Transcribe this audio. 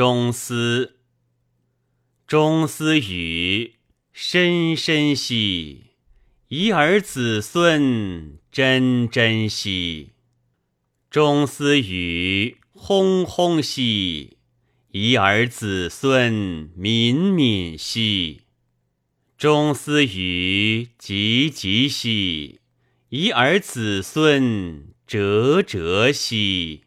中思，中思语，深深兮，宜尔子孙，真真兮。中思语，轰轰兮，宜尔子孙，敏敏兮。中思语，吉吉兮，宜尔子孙，哲哲兮。